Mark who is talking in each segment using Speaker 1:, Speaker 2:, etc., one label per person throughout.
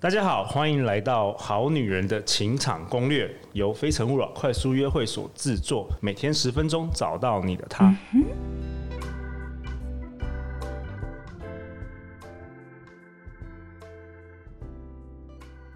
Speaker 1: 大家好，欢迎来到《好女人的情场攻略》，由非诚勿扰快速约会所制作，每天十分钟，找到你的他。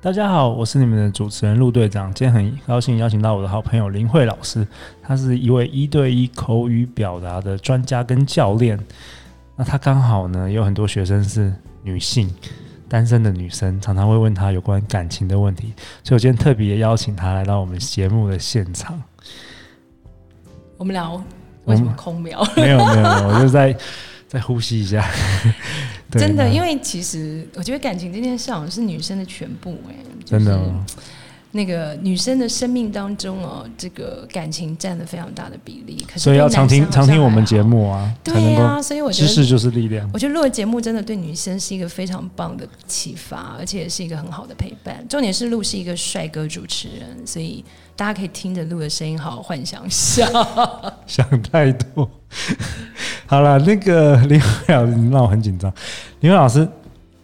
Speaker 1: 大家好，我是你们的主持人陆队长，今天很高兴邀请到我的好朋友林慧老师，她是一位一对一口语表达的专家跟教练。那她刚好呢，有很多学生是女性。单身的女生常常会问他有关感情的问题，所以我今天特别邀请他来到我们节目的现场。
Speaker 2: 我们聊为什么空聊？
Speaker 1: 没有没有没有，我就在再呼吸一下。
Speaker 2: 真的，因为其实我觉得感情这件事好像是女生的全部哎、欸，
Speaker 1: 真的、哦。
Speaker 2: 那个女生的生命当中哦，这个感情占了非常大的比例。可是
Speaker 1: 所以要常听常听我们节目啊，
Speaker 2: 对呀、啊，所以我觉得知
Speaker 1: 识就是力量。
Speaker 2: 我觉得录的节目真的对女生是一个非常棒的启发，而且也是一个很好的陪伴。重点是录是一个帅哥主持人，所以大家可以听着录的声音，好好幻想一下。
Speaker 1: 想太多。好了，那个林慧老师，你让我很紧张。林慧老师，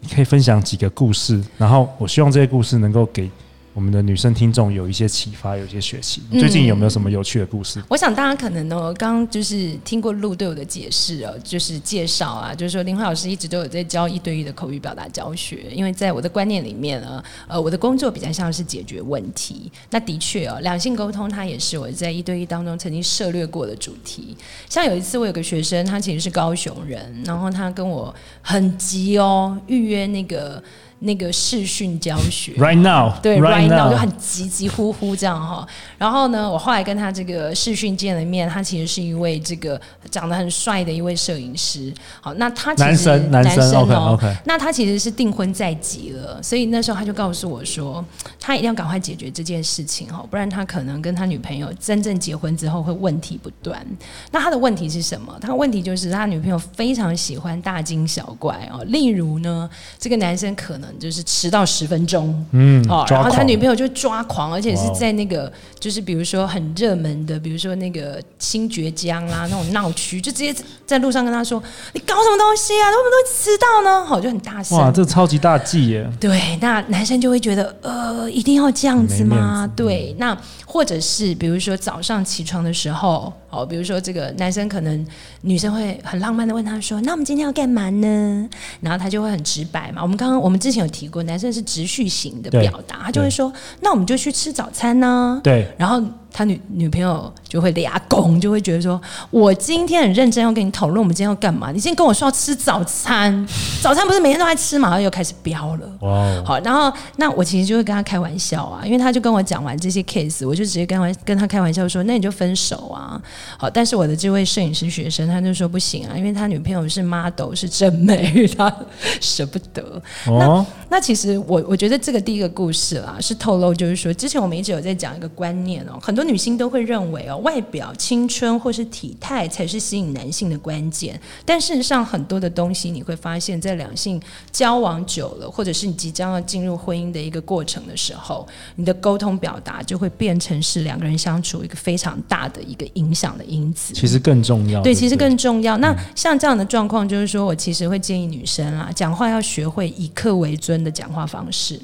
Speaker 1: 你可以分享几个故事，然后我希望这些故事能够给。我们的女生听众有一些启发，有一些学习。最近有没有什么有趣的故事？嗯、
Speaker 2: 我想大家可能呢，刚刚就是听过陆对我的解释哦，就是介绍啊，就是说林慧老师一直都有在教一对一的口语表达教学。因为在我的观念里面呢，呃，我的工作比较像是解决问题。那的确哦，两性沟通它也是我在一对一当中曾经涉略过的主题。像有一次我有个学生，他其实是高雄人，然后他跟我很急哦，预约那个。那个视讯教学
Speaker 1: ，right now，
Speaker 2: 对，right now 就很急急呼呼这样哈。然后呢，我后来跟他这个视讯见了面，他其实是一位这个长得很帅的一位摄影师。好，那他其实
Speaker 1: 男生男生哦
Speaker 2: 那他其实是订婚在即了，所以那时候他就告诉我说，他一定要赶快解决这件事情哈，不然他可能跟他女朋友真正结婚之后会问题不断。那他的问题是什么？他的问题就是他女朋友非常喜欢大惊小怪哦，例如呢，这个男生可能。就是迟到十分钟，嗯，哦，然后他女朋友就抓狂，而且是在那个，就是比如说很热门的，比如说那个新绝江啊那种闹区，就直接在路上跟他说：“你搞什么东西啊？为什么都迟到呢？”好，就很大声。
Speaker 1: 哇，这超级大忌耶！
Speaker 2: 对，那男生就会觉得，呃，一定要这样子吗？对，那或者是比如说早上起床的时候。哦，比如说这个男生可能女生会很浪漫的问他说：“那我们今天要干嘛呢？”然后他就会很直白嘛。我们刚刚我们之前有提过，男生是直叙型的表达，他就会说：“那我们就去吃早餐呢。”对，然后。他女女朋友就会俩拱，就会觉得说：“我今天很认真要跟你讨论，我们今天要干嘛？你今天跟我说要吃早餐，早餐不是每天都在吃嘛？”然后又开始飙了。哇！好，然后那我其实就会跟他开玩笑啊，因为他就跟我讲完这些 case，我就就直接跟玩跟他开玩笑说：“那你就分手啊！”好，但是我的这位摄影师学生他就说不行啊，因为他女朋友是 model 是真美，他舍不得。哦。那那其实我我觉得这个第一个故事啦，是透露就是说，之前我们一直有在讲一个观念哦，很多。很多女性都会认为哦，外表青春或是体态才是吸引男性的关键。但事实上，很多的东西你会发现，在两性交往久了，或者是你即将要进入婚姻的一个过程的时候，你的沟通表达就会变成是两个人相处一个非常大的一个影响的因子。
Speaker 1: 其实更重要，
Speaker 2: 对，其实更重要。那像这样的状况，就是说我其实会建议女生啊，讲话要学会以客为尊的讲话方式。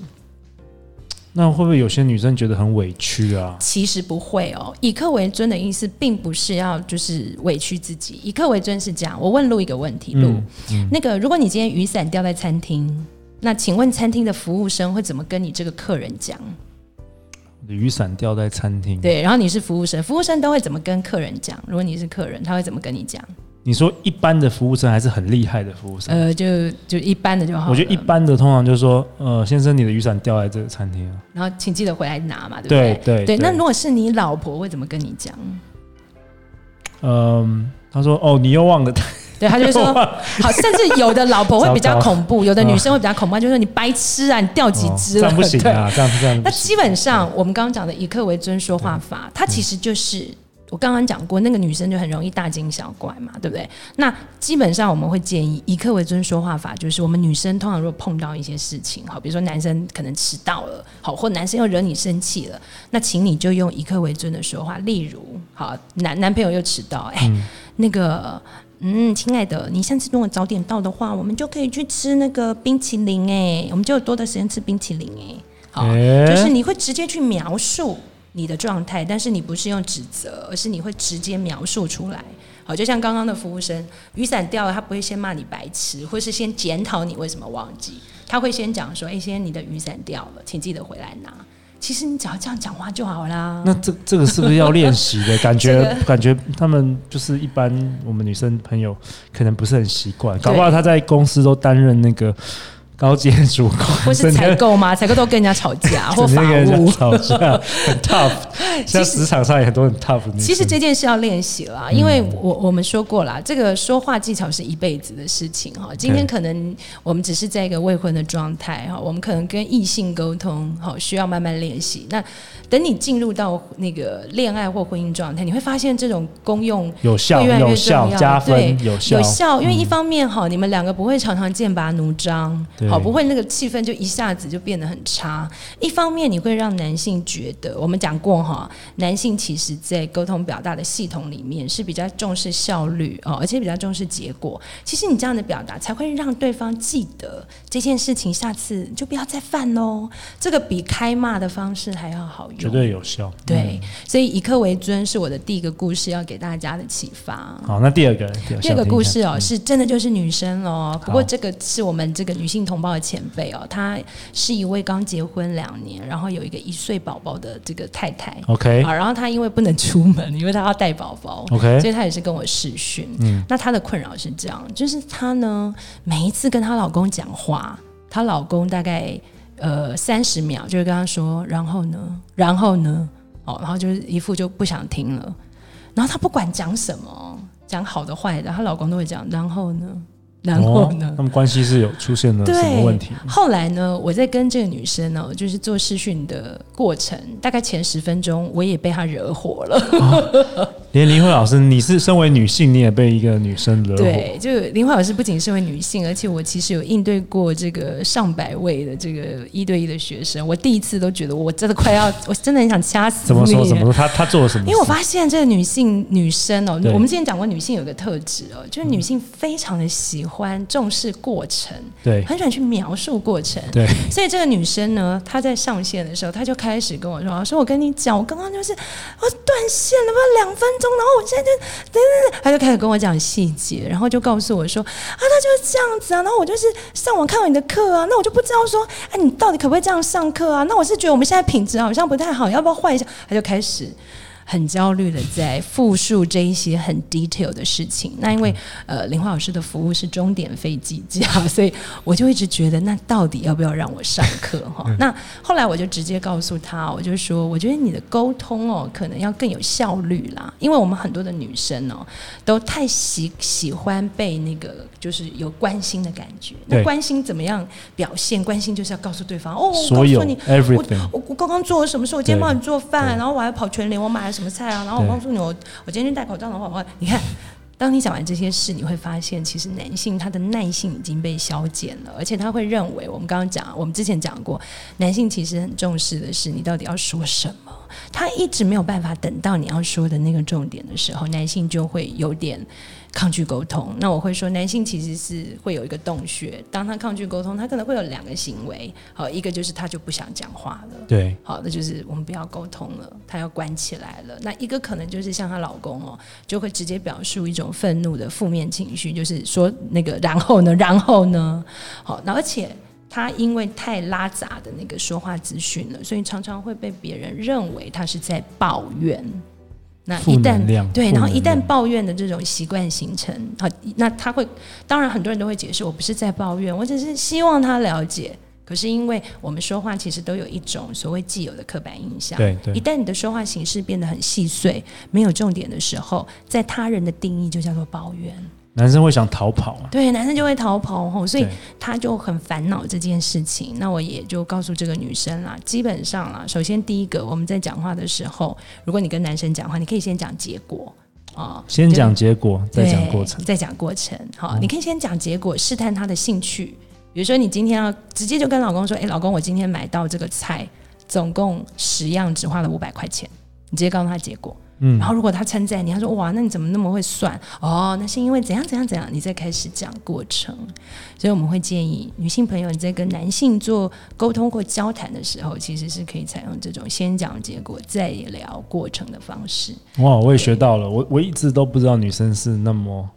Speaker 1: 那会不会有些女生觉得很委屈啊？
Speaker 2: 其实不会哦，以客为尊的意思，并不是要就是委屈自己。以客为尊是这样。我问露一个问题，陆、嗯嗯，那个如果你今天雨伞掉在餐厅，那请问餐厅的服务生会怎么跟你这个客人讲？
Speaker 1: 雨伞掉在餐厅，
Speaker 2: 对，然后你是服务生，服务生都会怎么跟客人讲？如果你是客人，他会怎么跟你讲？
Speaker 1: 你说一般的服务生还是很厉害的服务生？
Speaker 2: 呃，就就一般的就好。
Speaker 1: 我觉得一般的通常就是说，呃，先生，你的雨伞掉在这个餐厅了。
Speaker 2: 然后请记得回来拿嘛，对不对？对对。那如果是你老婆会怎么跟你讲？
Speaker 1: 嗯、呃，他说：“哦，你又忘了。”
Speaker 2: 对，他就说：“好，甚至有的老婆会比较 恐怖，有的女生会比较恐怖，就是说你白痴啊，你掉几只了？
Speaker 1: 哦、这样不行啊，这样这样。
Speaker 2: 那基本上我们刚刚讲的以客为尊说话法，它其实就是。我刚刚讲过，那个女生就很容易大惊小怪嘛，对不对？那基本上我们会建议以客为尊说话法，就是我们女生通常如果碰到一些事情，好，比如说男生可能迟到了，好，或男生又惹你生气了，那请你就用以客为尊的说话，例如，好，男男朋友又迟到，哎、欸，那个嗯，亲爱的，你下次如果早点到的话，我们就可以去吃那个冰淇淋哎，我们就有多的时间吃冰淇淋哎。好，欸、就是你会直接去描述你的状态，但是你不是用指责，而是你会直接描述出来。好，就像刚刚的服务生，雨伞掉了，他不会先骂你白痴，或是先检讨你为什么忘记，他会先讲说：“哎，先，你的雨伞掉了，请记得回来拿。”其实你只要这样讲话就好啦。
Speaker 1: 那这这个是不是要练习的 感觉？这个、感觉他们就是一般我们女生朋友可能不是很习惯，搞不好他在公司都担任那个。高阶主管，
Speaker 2: 或是采购吗？采购都跟人家吵架，或法务
Speaker 1: 吵架，很 tough。像职场上也很多很 tough。
Speaker 2: 其实这件事要练习啦，因为我我们说过啦，这个说话技巧是一辈子的事情哈。今天可能我们只是在一个未婚的状态哈，我们可能跟异性沟通好，需要慢慢练习。那等你进入到那个恋爱或婚姻状态，你会发现这种功用
Speaker 1: 有效，有效加分，有效，
Speaker 2: 有效。因为一方面哈，你们两个不会常常剑拔弩张。好，不会那个气氛就一下子就变得很差。一方面，你会让男性觉得，我们讲过哈，男性其实在沟通表达的系统里面是比较重视效率哦，而且比较重视结果。其实你这样的表达才会让对方记得这件事情，下次就不要再犯喽。这个比开骂的方式还要好用，
Speaker 1: 绝对有效。
Speaker 2: 对，所以以客为尊是我的第一个故事，要给大家的启发。
Speaker 1: 好，那第二个，
Speaker 2: 第二个故事哦，是真的就是女生哦。不过这个是我们这个女性同。同胞的前辈哦，她是一位刚结婚两年，然后有一个一岁宝宝的这个太太。
Speaker 1: OK，
Speaker 2: 啊，然后她因为不能出门，因为她要带宝宝。
Speaker 1: OK，
Speaker 2: 所以她也是跟我视讯。嗯，那她的困扰是这样，就是她呢，每一次跟她老公讲话，她老公大概呃三十秒就会跟她说，然后呢，然后呢，哦，然后就是一副就不想听了。然后她不管讲什么，讲好的坏的，她老公都会讲，然后呢。然后呢？
Speaker 1: 他们关系是有出现了什么问题？
Speaker 2: 后来呢？我在跟这个女生呢，就是做试训的过程，大概前十分钟，我也被她惹火了。哦、
Speaker 1: 连林慧老师，你是身为女性，你也被一个女生惹火？
Speaker 2: 对，就林慧老师不仅身为女性，而且我其实有应对过这个上百位的这个一对一的学生，我第一次都觉得我真的快要，我真的很想掐死你。
Speaker 1: 怎么说？怎么说？她她做了什么？
Speaker 2: 因为我发现这个女性女生哦，我们之前讲过，女性有个特质哦，就是女性非常的喜欢。欢重视过程，
Speaker 1: 对，
Speaker 2: 很喜欢去描述过程，
Speaker 1: 对。
Speaker 2: 所以这个女生呢，她在上线的时候，她就开始跟我说：“说我跟你讲，我刚刚就是我断线了，不两分钟，然后我现在就等等，他就开始跟我讲细节，然后就告诉我说：啊，他就是这样子啊，然后我就是上网看到你的课啊，那我就不知道说，哎，你到底可不可以这样上课啊？那我是觉得我们现在品质好像不太好，要不要换一下？他就开始。”很焦虑的在复述这一些很 detail 的事情。那因为呃林华老师的服务是终点费计价，所以我就一直觉得那到底要不要让我上课哈？那后来我就直接告诉他，我就说我觉得你的沟通哦可能要更有效率啦，因为我们很多的女生哦都太喜喜欢被那个就是有关心的感觉。那关心怎么样表现？关心就是要告诉对方哦，我告诉你我我我刚刚做了什么事，我今天帮你做饭，然后我还跑全联，我买了。什么菜啊？然后我告诉你，我我今天戴口罩的话，我你看，当你讲完这些事，你会发现，其实男性他的耐性已经被消减了，而且他会认为，我们刚刚讲，我们之前讲过，男性其实很重视的是你到底要说什么，他一直没有办法等到你要说的那个重点的时候，男性就会有点。抗拒沟通，那我会说，男性其实是会有一个洞穴。当他抗拒沟通，他可能会有两个行为，好，一个就是他就不想讲话了，
Speaker 1: 对，
Speaker 2: 好，那就是我们不要沟通了，他要关起来了。那一个可能就是像她老公哦，就会直接表述一种愤怒的负面情绪，就是说那个然后呢，然后呢，好，那而且他因为太拉杂的那个说话资讯了，所以常常会被别人认为他是在抱怨。那一旦对，然后一旦抱怨的这种习惯形成，好，那他会，当然很多人都会解释，我不是在抱怨，我只是希望他了解。可是因为我们说话其实都有一种所谓既有的刻板印象，
Speaker 1: 对对。
Speaker 2: 一旦你的说话形式变得很细碎，没有重点的时候，在他人的定义就叫做抱怨。
Speaker 1: 男生会想逃跑啊，
Speaker 2: 对，男生就会逃跑吼，所以他就很烦恼这件事情。那我也就告诉这个女生啦，基本上啦，首先第一个，我们在讲话的时候，如果你跟男生讲话，你可以先讲结果啊，
Speaker 1: 先讲结果，再讲过程，
Speaker 2: 再讲过程。好，你可以先讲结果，试探他的兴趣。比如说，你今天要直接就跟老公说：“哎，老公，我今天买到这个菜，总共十样，只花了五百块钱。”你直接告诉他结果。嗯，然后如果他称赞你，他说哇，那你怎么那么会算？哦，那是因为怎样怎样怎样，你再开始讲过程。所以我们会建议女性朋友你在跟男性做沟通或交谈的时候，其实是可以采用这种先讲结果再聊过程的方式。
Speaker 1: 哇，我也学到了，我我一直都不知道女生是那么。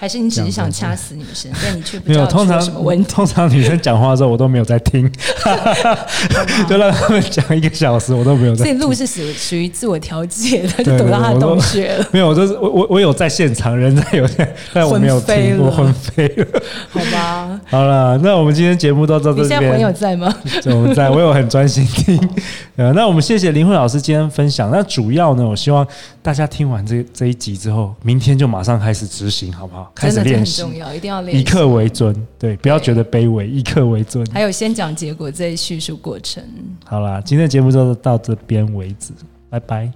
Speaker 2: 还是你只是想掐死女生，但你却不知道出什么问题。
Speaker 1: 没有，通常通常女生讲话的时候，我都没有在听，就让他们讲一个小时，我都没有在听。
Speaker 2: 所以路是属属于自我调节的，就躲到他的洞穴了。
Speaker 1: 没有，我就是我我我有在现场，人在有在，但我没有听，我昏飞了。
Speaker 2: 好吧，
Speaker 1: 好了，那我们今天节目到这边。你
Speaker 2: 现在朋友在吗？
Speaker 1: 我在，我有很专心听。呃，那我们谢谢林慧老师今天分享。那主要呢，我希望大家听完这这一集之后，明天就马上开始执行，好不好？开始练习，
Speaker 2: 重要，一定要练。
Speaker 1: 以客为尊，对，不要觉得卑微，以客为尊。
Speaker 2: 还有先讲结果，再叙述过程。
Speaker 1: 好啦，今天的节目就到这边为止，拜拜。